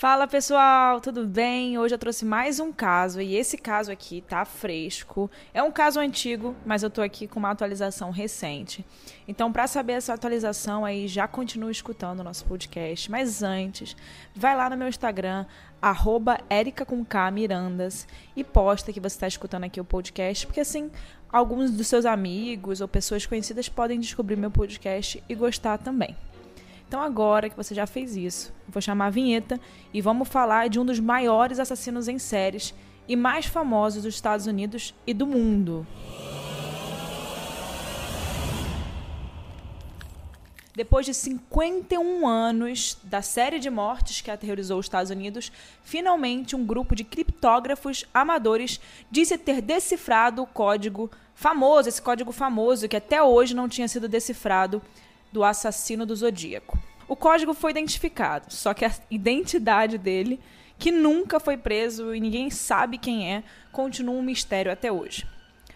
Fala pessoal, tudo bem? Hoje eu trouxe mais um caso e esse caso aqui tá fresco. É um caso antigo, mas eu tô aqui com uma atualização recente. Então, para saber essa atualização aí, já continue escutando o nosso podcast. Mas antes, vai lá no meu Instagram, arroba Mirandas, e posta que você está escutando aqui o podcast, porque assim, alguns dos seus amigos ou pessoas conhecidas podem descobrir meu podcast e gostar também. Então, agora que você já fez isso, vou chamar a vinheta e vamos falar de um dos maiores assassinos em séries e mais famosos dos Estados Unidos e do mundo. Depois de 51 anos da série de mortes que aterrorizou os Estados Unidos, finalmente um grupo de criptógrafos amadores disse ter decifrado o código famoso, esse código famoso que até hoje não tinha sido decifrado do assassino do Zodíaco. O código foi identificado, só que a identidade dele, que nunca foi preso e ninguém sabe quem é, continua um mistério até hoje.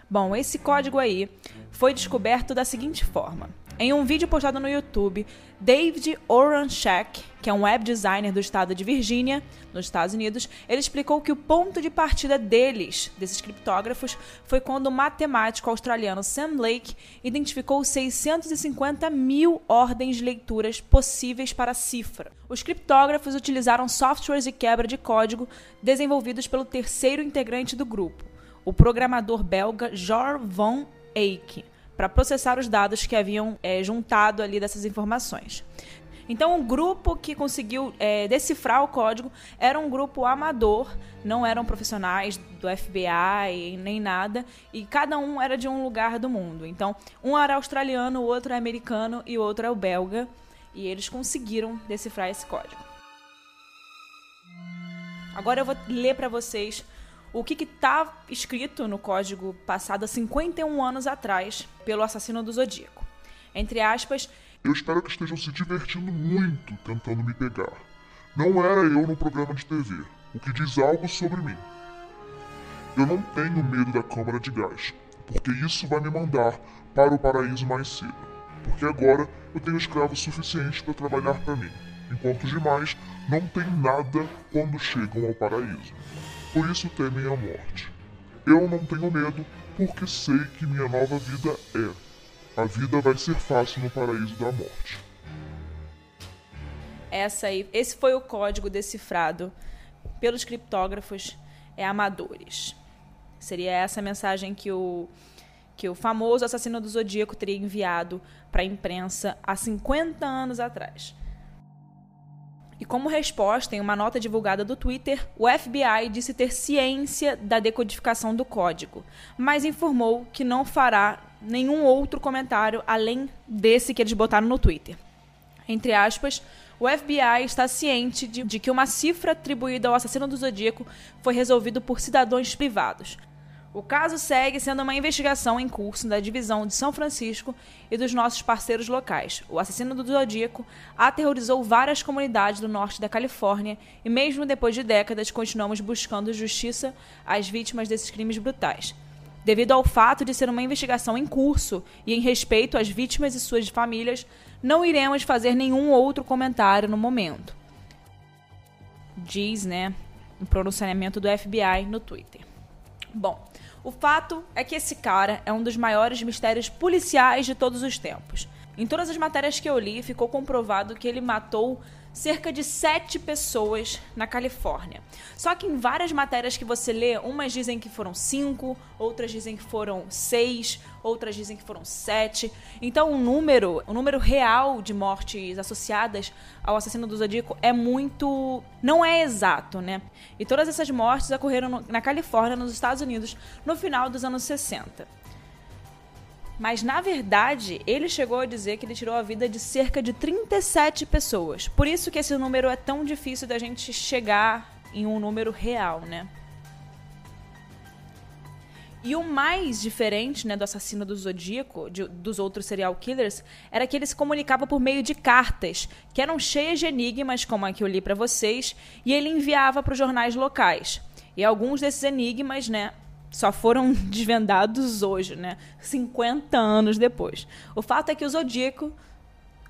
Bom, esse código aí foi descoberto da seguinte forma. Em um vídeo postado no YouTube, David Oranchak, que é um web designer do estado de Virgínia, nos Estados Unidos, ele explicou que o ponto de partida deles, desses criptógrafos, foi quando o matemático australiano Sam Lake identificou 650 mil ordens de leituras possíveis para a cifra. Os criptógrafos utilizaram softwares de quebra de código desenvolvidos pelo terceiro integrante do grupo, o programador belga Jor van Eyck para processar os dados que haviam é, juntado ali dessas informações. Então, o grupo que conseguiu é, decifrar o código era um grupo amador, não eram profissionais do FBI nem nada, e cada um era de um lugar do mundo. Então, um era australiano, o outro é americano e o outro é o belga, e eles conseguiram decifrar esse código. Agora eu vou ler para vocês o que está escrito no código passado há 51 anos atrás pelo assassino do Zodíaco. Entre aspas, eu espero que estejam se divertindo muito tentando me pegar. Não era eu no programa de TV, o que diz algo sobre mim. Eu não tenho medo da câmara de gás, porque isso vai me mandar para o paraíso mais cedo. Porque agora eu tenho escravos suficientes para trabalhar para mim, enquanto os demais não têm nada quando chegam ao paraíso por isso temem a morte. Eu não tenho medo, porque sei que minha nova vida é. A vida vai ser fácil no paraíso da morte. Essa aí, esse foi o código decifrado pelos criptógrafos é, amadores. Seria essa a mensagem que o, que o famoso assassino do Zodíaco teria enviado para a imprensa há 50 anos atrás. E como resposta, em uma nota divulgada do Twitter, o FBI disse ter ciência da decodificação do código, mas informou que não fará nenhum outro comentário além desse que eles botaram no Twitter. Entre aspas, o FBI está ciente de, de que uma cifra atribuída ao assassino do Zodíaco foi resolvido por cidadãos privados, o caso segue sendo uma investigação em curso da divisão de São Francisco e dos nossos parceiros locais. O assassino do Zodíaco aterrorizou várias comunidades do norte da Califórnia e, mesmo depois de décadas, continuamos buscando justiça às vítimas desses crimes brutais. Devido ao fato de ser uma investigação em curso e em respeito às vítimas e suas famílias, não iremos fazer nenhum outro comentário no momento. Diz, né, o pronunciamento do FBI no Twitter. Bom, o fato é que esse cara é um dos maiores mistérios policiais de todos os tempos. Em todas as matérias que eu li, ficou comprovado que ele matou cerca de sete pessoas na Califórnia. Só que em várias matérias que você lê, umas dizem que foram cinco, outras dizem que foram seis, outras dizem que foram sete. Então o número, o número real de mortes associadas ao assassino do Zodíaco é muito, não é exato, né? E todas essas mortes ocorreram na Califórnia, nos Estados Unidos, no final dos anos 60. Mas na verdade, ele chegou a dizer que ele tirou a vida de cerca de 37 pessoas. Por isso que esse número é tão difícil da gente chegar em um número real, né? E o mais diferente né, do assassino do Zodíaco, de, dos outros serial killers, era que ele se comunicava por meio de cartas, que eram cheias de enigmas, como a que eu li para vocês, e ele enviava para os jornais locais. E alguns desses enigmas, né, só foram desvendados hoje, né? 50 anos depois. O fato é que o Zodíaco,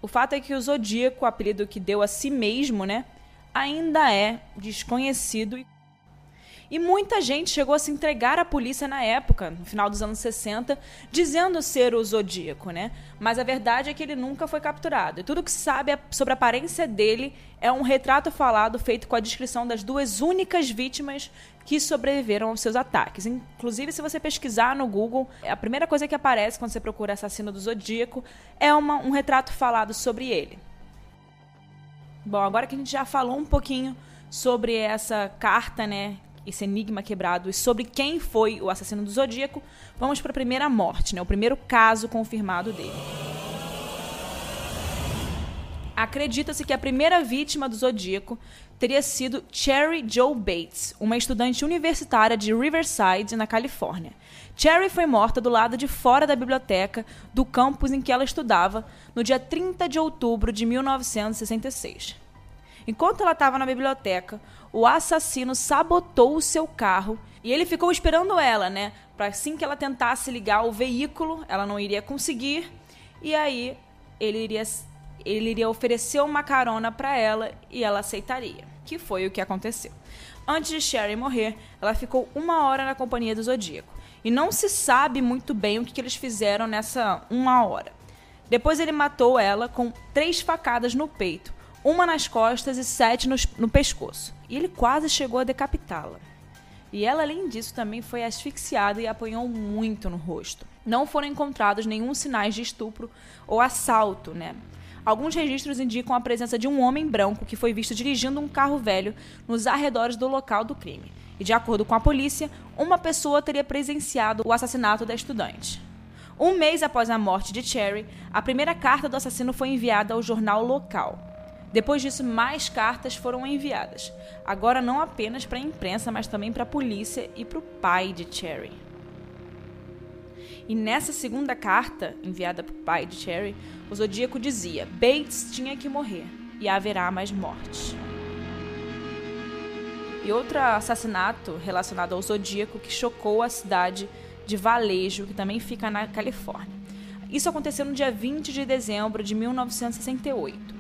o fato é que o Zodíaco, o apelido que deu a si mesmo, né? ainda é desconhecido e muita gente chegou a se entregar à polícia na época, no final dos anos 60, dizendo ser o Zodíaco, né? Mas a verdade é que ele nunca foi capturado. E tudo que se sabe sobre a aparência dele é um retrato falado feito com a descrição das duas únicas vítimas que sobreviveram aos seus ataques. Inclusive, se você pesquisar no Google, a primeira coisa que aparece quando você procura assassino do Zodíaco é uma, um retrato falado sobre ele. Bom, agora que a gente já falou um pouquinho sobre essa carta, né, esse enigma quebrado e sobre quem foi o assassino do Zodíaco, vamos para a primeira morte, né, o primeiro caso confirmado dele. Acredita-se que a primeira vítima do Zodíaco teria sido Cherry Joe Bates, uma estudante universitária de Riverside, na Califórnia. Cherry foi morta do lado de fora da biblioteca do campus em que ela estudava no dia 30 de outubro de 1966. Enquanto ela estava na biblioteca, o assassino sabotou o seu carro e ele ficou esperando ela, né? Para assim que ela tentasse ligar o veículo, ela não iria conseguir. E aí ele iria, ele iria oferecer uma carona para ela e ela aceitaria. Que foi o que aconteceu. Antes de Sherry morrer, ela ficou uma hora na companhia do Zodíaco. E não se sabe muito bem o que, que eles fizeram nessa uma hora. Depois ele matou ela com três facadas no peito, uma nas costas e sete no, no pescoço. E ele quase chegou a decapitá-la. E ela, além disso, também foi asfixiada e apanhou muito no rosto. Não foram encontrados nenhum sinais de estupro ou assalto, né? Alguns registros indicam a presença de um homem branco que foi visto dirigindo um carro velho nos arredores do local do crime. E de acordo com a polícia, uma pessoa teria presenciado o assassinato da estudante. Um mês após a morte de Cherry, a primeira carta do assassino foi enviada ao jornal local. Depois disso, mais cartas foram enviadas. Agora não apenas para a imprensa, mas também para a polícia e para o pai de Cherry. E nessa segunda carta, enviada para o pai de Cherry, o Zodíaco dizia: Bates tinha que morrer e haverá mais mortes. E outro assassinato relacionado ao Zodíaco que chocou a cidade de Valejo, que também fica na Califórnia. Isso aconteceu no dia 20 de dezembro de 1968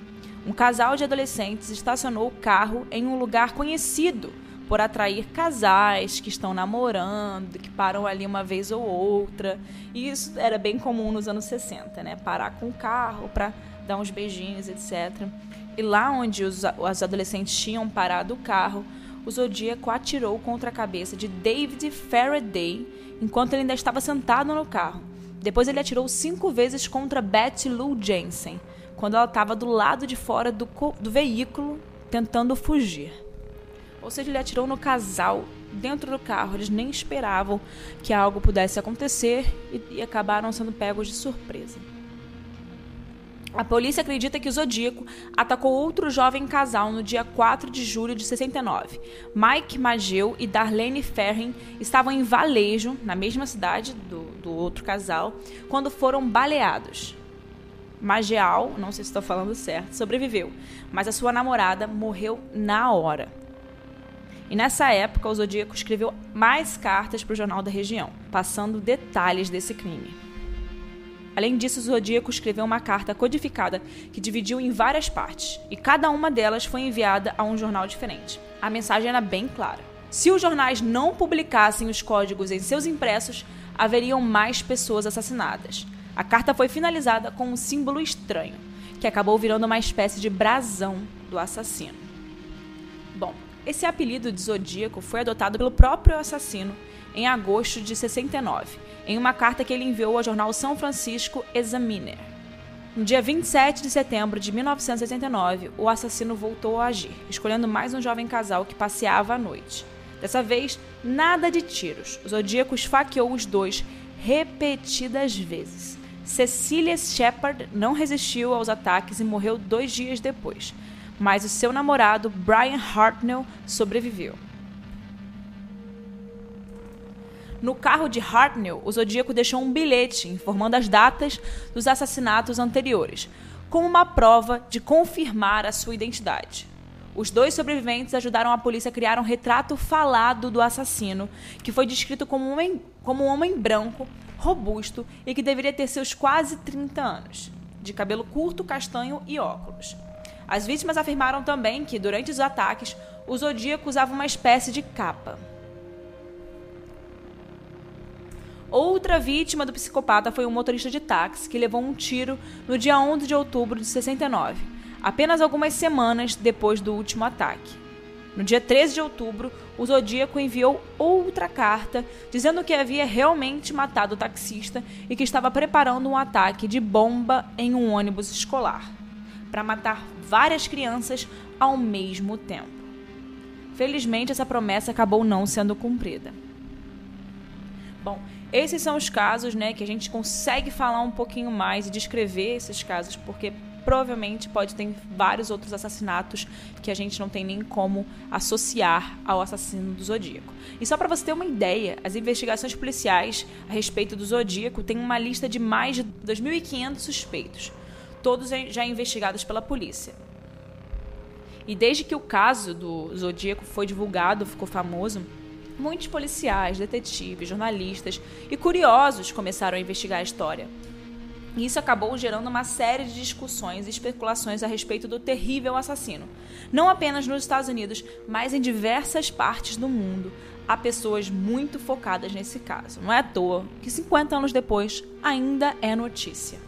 um casal de adolescentes estacionou o carro em um lugar conhecido por atrair casais que estão namorando, que param ali uma vez ou outra. E isso era bem comum nos anos 60, né? Parar com o carro para dar uns beijinhos, etc. E lá onde os, os adolescentes tinham parado o carro, o Zodíaco atirou contra a cabeça de David Faraday enquanto ele ainda estava sentado no carro. Depois ele atirou cinco vezes contra Betty Lou Jensen, quando ela estava do lado de fora do, do veículo tentando fugir. Ou seja, ele atirou no casal dentro do carro. Eles nem esperavam que algo pudesse acontecer e, e acabaram sendo pegos de surpresa. A polícia acredita que o Zodíaco atacou outro jovem casal no dia 4 de julho de 69. Mike Mageu e Darlene Ferrin estavam em Valejo, na mesma cidade do, do outro casal, quando foram baleados. Magial, não sei se estou falando certo, sobreviveu, mas a sua namorada morreu na hora. E nessa época, o Zodíaco escreveu mais cartas para o jornal da região, passando detalhes desse crime. Além disso, o Zodíaco escreveu uma carta codificada que dividiu em várias partes, e cada uma delas foi enviada a um jornal diferente. A mensagem era bem clara. Se os jornais não publicassem os códigos em seus impressos, haveriam mais pessoas assassinadas. A carta foi finalizada com um símbolo estranho, que acabou virando uma espécie de brasão do assassino. Bom, esse apelido de Zodíaco foi adotado pelo próprio assassino em agosto de 69, em uma carta que ele enviou ao jornal São Francisco Examiner. No dia 27 de setembro de 1989, o assassino voltou a agir, escolhendo mais um jovem casal que passeava à noite. Dessa vez, nada de tiros. O Zodíaco esfaqueou os dois repetidas vezes. Cecilia Shepard não resistiu aos ataques e morreu dois dias depois, mas o seu namorado, Brian Hartnell, sobreviveu. No carro de Hartnell, o Zodíaco deixou um bilhete informando as datas dos assassinatos anteriores, como uma prova de confirmar a sua identidade. Os dois sobreviventes ajudaram a polícia a criar um retrato falado do assassino, que foi descrito como um homem, como um homem branco robusto e que deveria ter seus quase 30 anos, de cabelo curto, castanho e óculos. As vítimas afirmaram também que, durante os ataques, o Zodíaco usava uma espécie de capa. Outra vítima do psicopata foi um motorista de táxi que levou um tiro no dia 11 de outubro de 69, apenas algumas semanas depois do último ataque. No dia 13 de outubro, o Zodíaco enviou outra carta dizendo que havia realmente matado o taxista e que estava preparando um ataque de bomba em um ônibus escolar para matar várias crianças ao mesmo tempo. Felizmente, essa promessa acabou não sendo cumprida. Bom, esses são os casos né, que a gente consegue falar um pouquinho mais e descrever esses casos, porque provavelmente pode ter vários outros assassinatos que a gente não tem nem como associar ao assassino do Zodíaco. E só para você ter uma ideia, as investigações policiais a respeito do Zodíaco têm uma lista de mais de 2.500 suspeitos, todos já investigados pela polícia. E desde que o caso do Zodíaco foi divulgado, ficou famoso, muitos policiais, detetives, jornalistas e curiosos começaram a investigar a história. Isso acabou gerando uma série de discussões e especulações a respeito do terrível assassino. Não apenas nos Estados Unidos, mas em diversas partes do mundo. Há pessoas muito focadas nesse caso. Não é à toa que 50 anos depois ainda é notícia.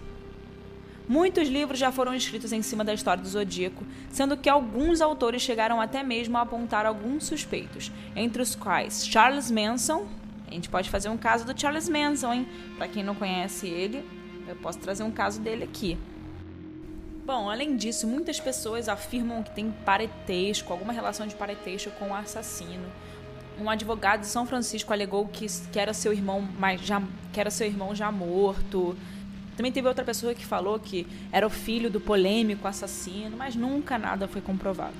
Muitos livros já foram escritos em cima da história do Zodíaco, sendo que alguns autores chegaram até mesmo a apontar alguns suspeitos, entre os quais Charles Manson. A gente pode fazer um caso do Charles Manson, hein? Para quem não conhece ele, eu posso trazer um caso dele aqui. Bom, além disso, muitas pessoas afirmam que tem parentesco, alguma relação de parentesco com o assassino. Um advogado de São Francisco alegou que, que era seu irmão, mas já que era seu irmão já morto. Também teve outra pessoa que falou que era o filho do polêmico assassino, mas nunca nada foi comprovado.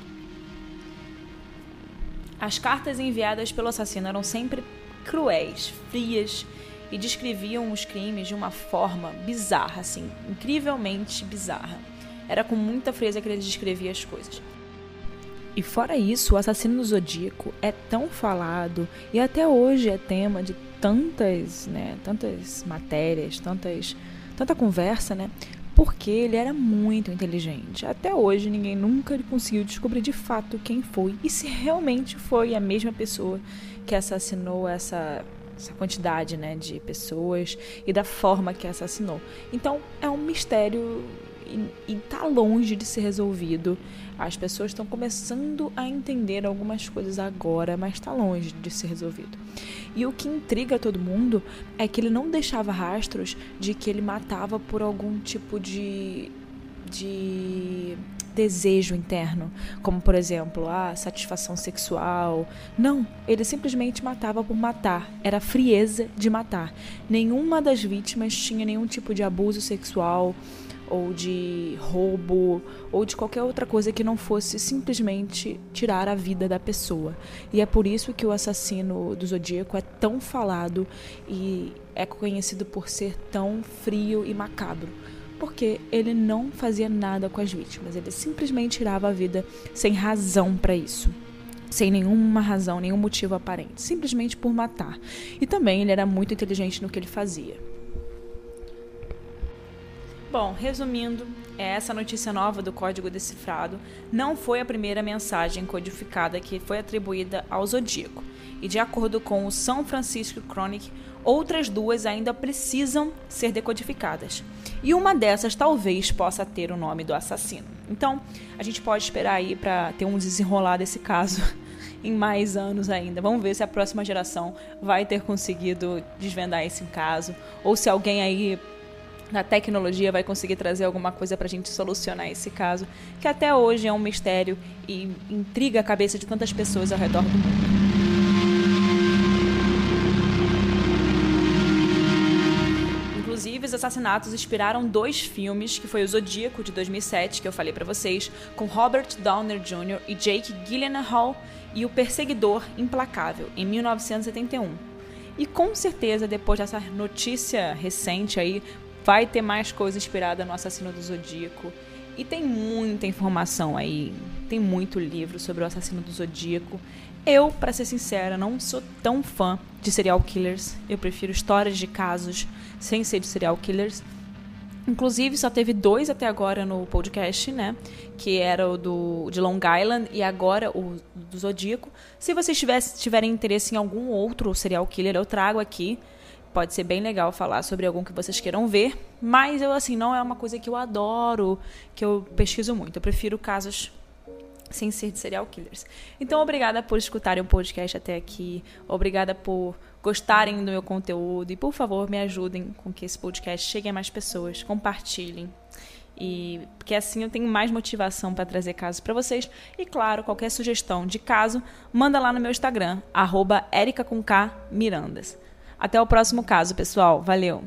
As cartas enviadas pelo assassino eram sempre cruéis, frias e descreviam os crimes de uma forma bizarra, assim, incrivelmente bizarra. Era com muita frieza que ele descrevia as coisas. E fora isso, o assassino do Zodíaco é tão falado e até hoje é tema de tantas, né, tantas matérias, tantas, tanta conversa, né? Porque ele era muito inteligente. Até hoje ninguém nunca conseguiu descobrir de fato quem foi e se realmente foi a mesma pessoa que assassinou essa essa quantidade né, de pessoas e da forma que assassinou. Então é um mistério e está longe de ser resolvido. As pessoas estão começando a entender algumas coisas agora, mas está longe de ser resolvido. E o que intriga todo mundo é que ele não deixava rastros de que ele matava por algum tipo de de desejo interno, como por exemplo, a satisfação sexual. Não, ele simplesmente matava por matar, era frieza de matar. Nenhuma das vítimas tinha nenhum tipo de abuso sexual ou de roubo ou de qualquer outra coisa que não fosse simplesmente tirar a vida da pessoa. E é por isso que o assassino do Zodíaco é tão falado e é conhecido por ser tão frio e macabro porque ele não fazia nada com as vítimas, ele simplesmente tirava a vida sem razão para isso. Sem nenhuma razão, nenhum motivo aparente, simplesmente por matar. E também ele era muito inteligente no que ele fazia. Bom, resumindo, essa notícia nova do código decifrado não foi a primeira mensagem codificada que foi atribuída ao Zodíaco. E de acordo com o São Francisco Chronic, outras duas ainda precisam ser decodificadas. E uma dessas talvez possa ter o nome do assassino. Então, a gente pode esperar aí para ter um desenrolar desse caso em mais anos ainda. Vamos ver se a próxima geração vai ter conseguido desvendar esse caso ou se alguém aí na tecnologia vai conseguir trazer alguma coisa para a gente solucionar esse caso, que até hoje é um mistério e intriga a cabeça de tantas pessoas ao redor do mundo. Inclusive, os assassinatos inspiraram dois filmes, que foi o Zodíaco, de 2007, que eu falei para vocês, com Robert Downer Jr. e Jake Gyllenhaal, e O Perseguidor Implacável, em 1971. E com certeza, depois dessa notícia recente aí, vai ter mais coisa inspirada no Assassino do Zodíaco. E tem muita informação aí, tem muito livro sobre o Assassino do Zodíaco. Eu, para ser sincera, não sou tão fã de serial killers. Eu prefiro histórias de casos sem ser de serial killers. Inclusive, só teve dois até agora no podcast, né? Que era o do, de Long Island e agora o do Zodíaco. Se vocês tivesse, tiverem interesse em algum outro serial killer, eu trago aqui. Pode ser bem legal falar sobre algum que vocês queiram ver. Mas eu, assim, não é uma coisa que eu adoro, que eu pesquiso muito. Eu prefiro casos sem ser de serial killers. Então, obrigada por escutarem o podcast até aqui. Obrigada por gostarem do meu conteúdo e, por favor, me ajudem com que esse podcast chegue a mais pessoas, compartilhem. E porque assim eu tenho mais motivação para trazer casos para vocês. E claro, qualquer sugestão de caso, manda lá no meu Instagram, arroba Mirandas. Até o próximo caso, pessoal. Valeu!